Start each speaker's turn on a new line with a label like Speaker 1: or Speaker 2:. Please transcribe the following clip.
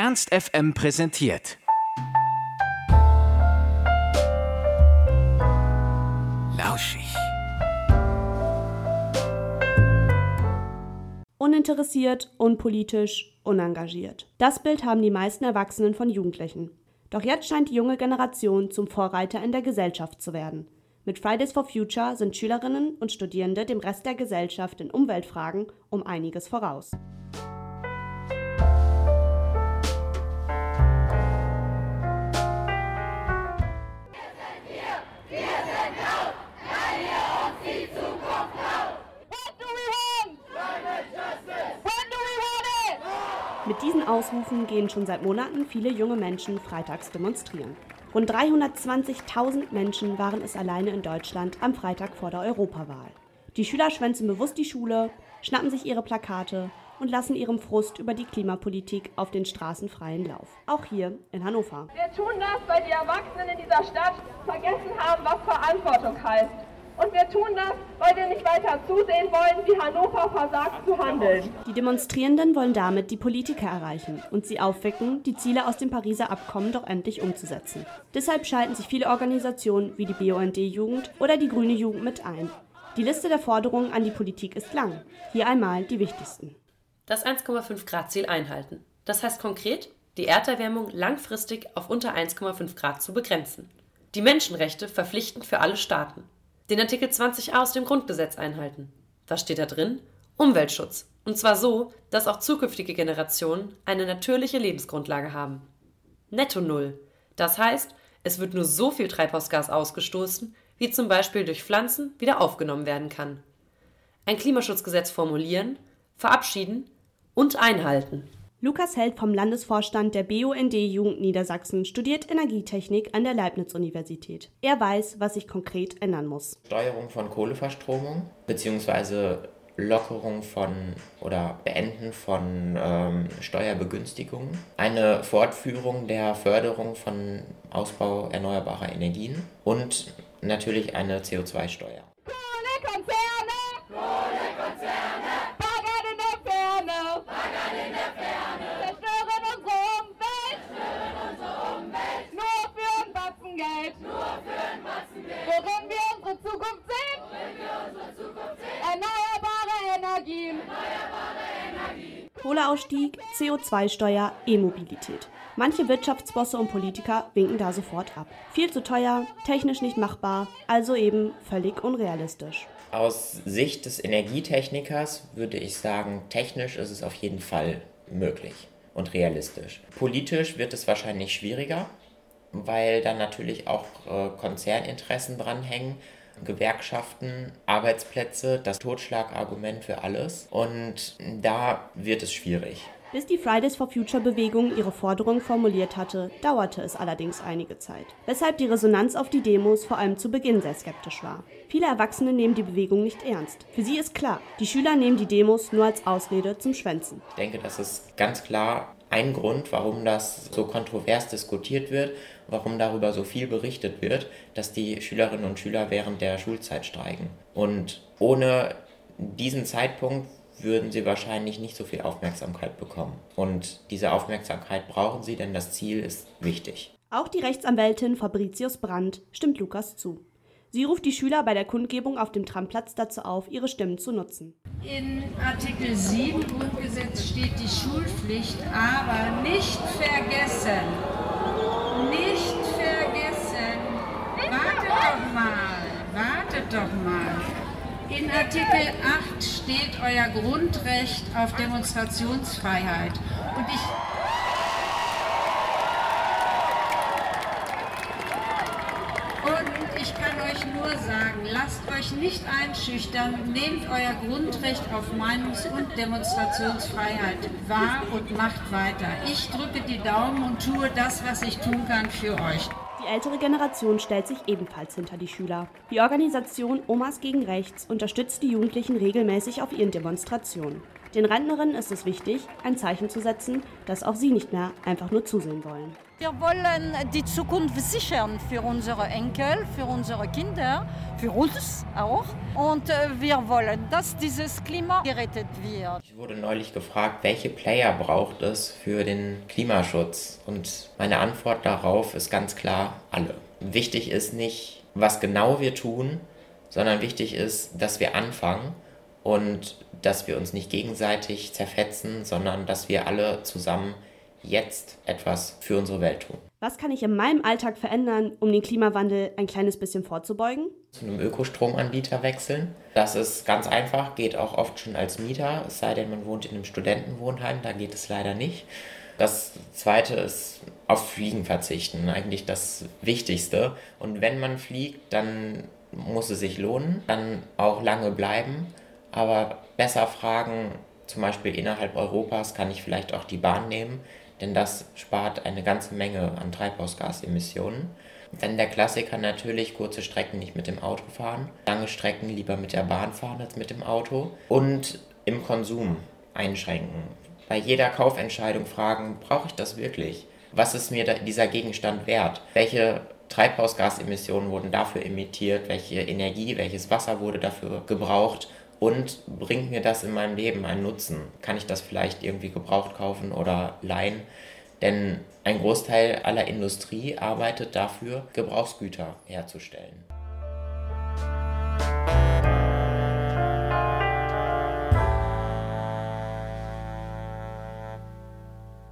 Speaker 1: Ernst FM präsentiert. Lauschig.
Speaker 2: Uninteressiert, unpolitisch, unengagiert. Das Bild haben die meisten Erwachsenen von Jugendlichen. Doch jetzt scheint die junge Generation zum Vorreiter in der Gesellschaft zu werden. Mit Fridays for Future sind Schülerinnen und Studierende dem Rest der Gesellschaft in Umweltfragen um einiges voraus. Mit diesen Ausrufen gehen schon seit Monaten viele junge Menschen freitags demonstrieren. Rund 320.000 Menschen waren es alleine in Deutschland am Freitag vor der Europawahl. Die Schüler schwänzen bewusst die Schule, schnappen sich ihre Plakate und lassen ihrem Frust über die Klimapolitik auf den Straßen freien Lauf. Auch hier in Hannover.
Speaker 3: Wir tun das, weil die Erwachsenen in dieser Stadt vergessen haben, was Verantwortung heißt. Und wir tun das, weil wir nicht weiter zusehen wollen, wie Hannover versagt zu handeln.
Speaker 2: Die Demonstrierenden wollen damit die Politiker erreichen und sie aufwecken, die Ziele aus dem Pariser Abkommen doch endlich umzusetzen. Deshalb schalten sich viele Organisationen wie die BUND-Jugend oder die Grüne Jugend mit ein. Die Liste der Forderungen an die Politik ist lang. Hier einmal die wichtigsten.
Speaker 4: Das 1,5 Grad Ziel einhalten. Das heißt konkret, die Erderwärmung langfristig auf unter 1,5 Grad zu begrenzen. Die Menschenrechte verpflichtend für alle Staaten den Artikel 20a aus dem Grundgesetz einhalten. Was steht da drin? Umweltschutz. Und zwar so, dass auch zukünftige Generationen eine natürliche Lebensgrundlage haben. Netto Null. Das heißt, es wird nur so viel Treibhausgas ausgestoßen, wie zum Beispiel durch Pflanzen wieder aufgenommen werden kann. Ein Klimaschutzgesetz formulieren, verabschieden und einhalten.
Speaker 2: Lukas Held vom Landesvorstand der BUND Jugend Niedersachsen studiert Energietechnik an der Leibniz-Universität. Er weiß, was sich konkret ändern muss.
Speaker 5: Steuerung von Kohleverstromung bzw. Lockerung von oder Beenden von ähm, Steuerbegünstigungen, eine Fortführung der Förderung von Ausbau erneuerbarer Energien und natürlich eine CO2-Steuer.
Speaker 2: Kohleausstieg, CO2-Steuer, E-Mobilität. Manche Wirtschaftsbosse und Politiker winken da sofort ab. Viel zu teuer, technisch nicht machbar, also eben völlig unrealistisch.
Speaker 5: Aus Sicht des Energietechnikers würde ich sagen, technisch ist es auf jeden Fall möglich und realistisch. Politisch wird es wahrscheinlich schwieriger, weil dann natürlich auch äh, Konzerninteressen dranhängen, Gewerkschaften, Arbeitsplätze, das Totschlagargument für alles. Und da wird es schwierig.
Speaker 2: Bis die Fridays for Future Bewegung ihre Forderungen formuliert hatte, dauerte es allerdings einige Zeit, weshalb die Resonanz auf die Demos vor allem zu Beginn sehr skeptisch war. Viele Erwachsene nehmen die Bewegung nicht ernst. Für sie ist klar, die Schüler nehmen die Demos nur als Ausrede zum Schwänzen.
Speaker 5: Ich denke, das ist ganz klar ein Grund, warum das so kontrovers diskutiert wird, warum darüber so viel berichtet wird, dass die Schülerinnen und Schüler während der Schulzeit streiken. Und ohne diesen Zeitpunkt würden sie wahrscheinlich nicht so viel Aufmerksamkeit bekommen. Und diese Aufmerksamkeit brauchen sie, denn das Ziel ist wichtig.
Speaker 2: Auch die Rechtsanwältin Fabricius Brandt stimmt Lukas zu. Sie ruft die Schüler bei der Kundgebung auf dem Tramplatz dazu auf, ihre Stimmen zu nutzen.
Speaker 6: In Artikel 7 Grundgesetz steht die Schulpflicht, aber nicht vergessen. Doch mal. In Artikel 8 steht euer Grundrecht auf Demonstrationsfreiheit. Und ich. Und ich kann euch nur sagen, lasst euch nicht einschüchtern, nehmt euer Grundrecht auf Meinungs- und Demonstrationsfreiheit wahr und macht weiter. Ich drücke die Daumen und tue das, was ich tun kann für euch.
Speaker 2: Die ältere Generation stellt sich ebenfalls hinter die Schüler. Die Organisation Omas gegen Rechts unterstützt die Jugendlichen regelmäßig auf ihren Demonstrationen. Den Rentnerinnen ist es wichtig, ein Zeichen zu setzen, dass auch sie nicht mehr einfach nur zusehen wollen.
Speaker 7: Wir wollen die Zukunft sichern für unsere Enkel, für unsere Kinder, für uns auch. Und äh, wir wollen, dass dieses Klima gerettet wird.
Speaker 5: Ich wurde neulich gefragt, welche Player braucht es für den Klimaschutz? Und meine Antwort darauf ist ganz klar, alle. Wichtig ist nicht, was genau wir tun, sondern wichtig ist, dass wir anfangen und dass wir uns nicht gegenseitig zerfetzen, sondern dass wir alle zusammen jetzt etwas für unsere Welt tun.
Speaker 2: Was kann ich in meinem Alltag verändern, um den Klimawandel ein kleines bisschen vorzubeugen?
Speaker 5: Zu einem Ökostromanbieter wechseln. Das ist ganz einfach, geht auch oft schon als Mieter, es sei denn, man wohnt in einem Studentenwohnheim, da geht es leider nicht. Das zweite ist auf Fliegen verzichten, eigentlich das Wichtigste. Und wenn man fliegt, dann muss es sich lohnen, dann auch lange bleiben, aber besser fragen, zum Beispiel innerhalb Europas kann ich vielleicht auch die Bahn nehmen, denn das spart eine ganze Menge an Treibhausgasemissionen. Dann der Klassiker natürlich kurze Strecken nicht mit dem Auto fahren, lange Strecken lieber mit der Bahn fahren als mit dem Auto und im Konsum einschränken. Bei jeder Kaufentscheidung fragen, brauche ich das wirklich? Was ist mir dieser Gegenstand wert? Welche Treibhausgasemissionen wurden dafür emittiert? Welche Energie, welches Wasser wurde dafür gebraucht? Und bringt mir das in meinem Leben einen Nutzen? Kann ich das vielleicht irgendwie gebraucht kaufen oder leihen? Denn ein Großteil aller Industrie arbeitet dafür, Gebrauchsgüter herzustellen.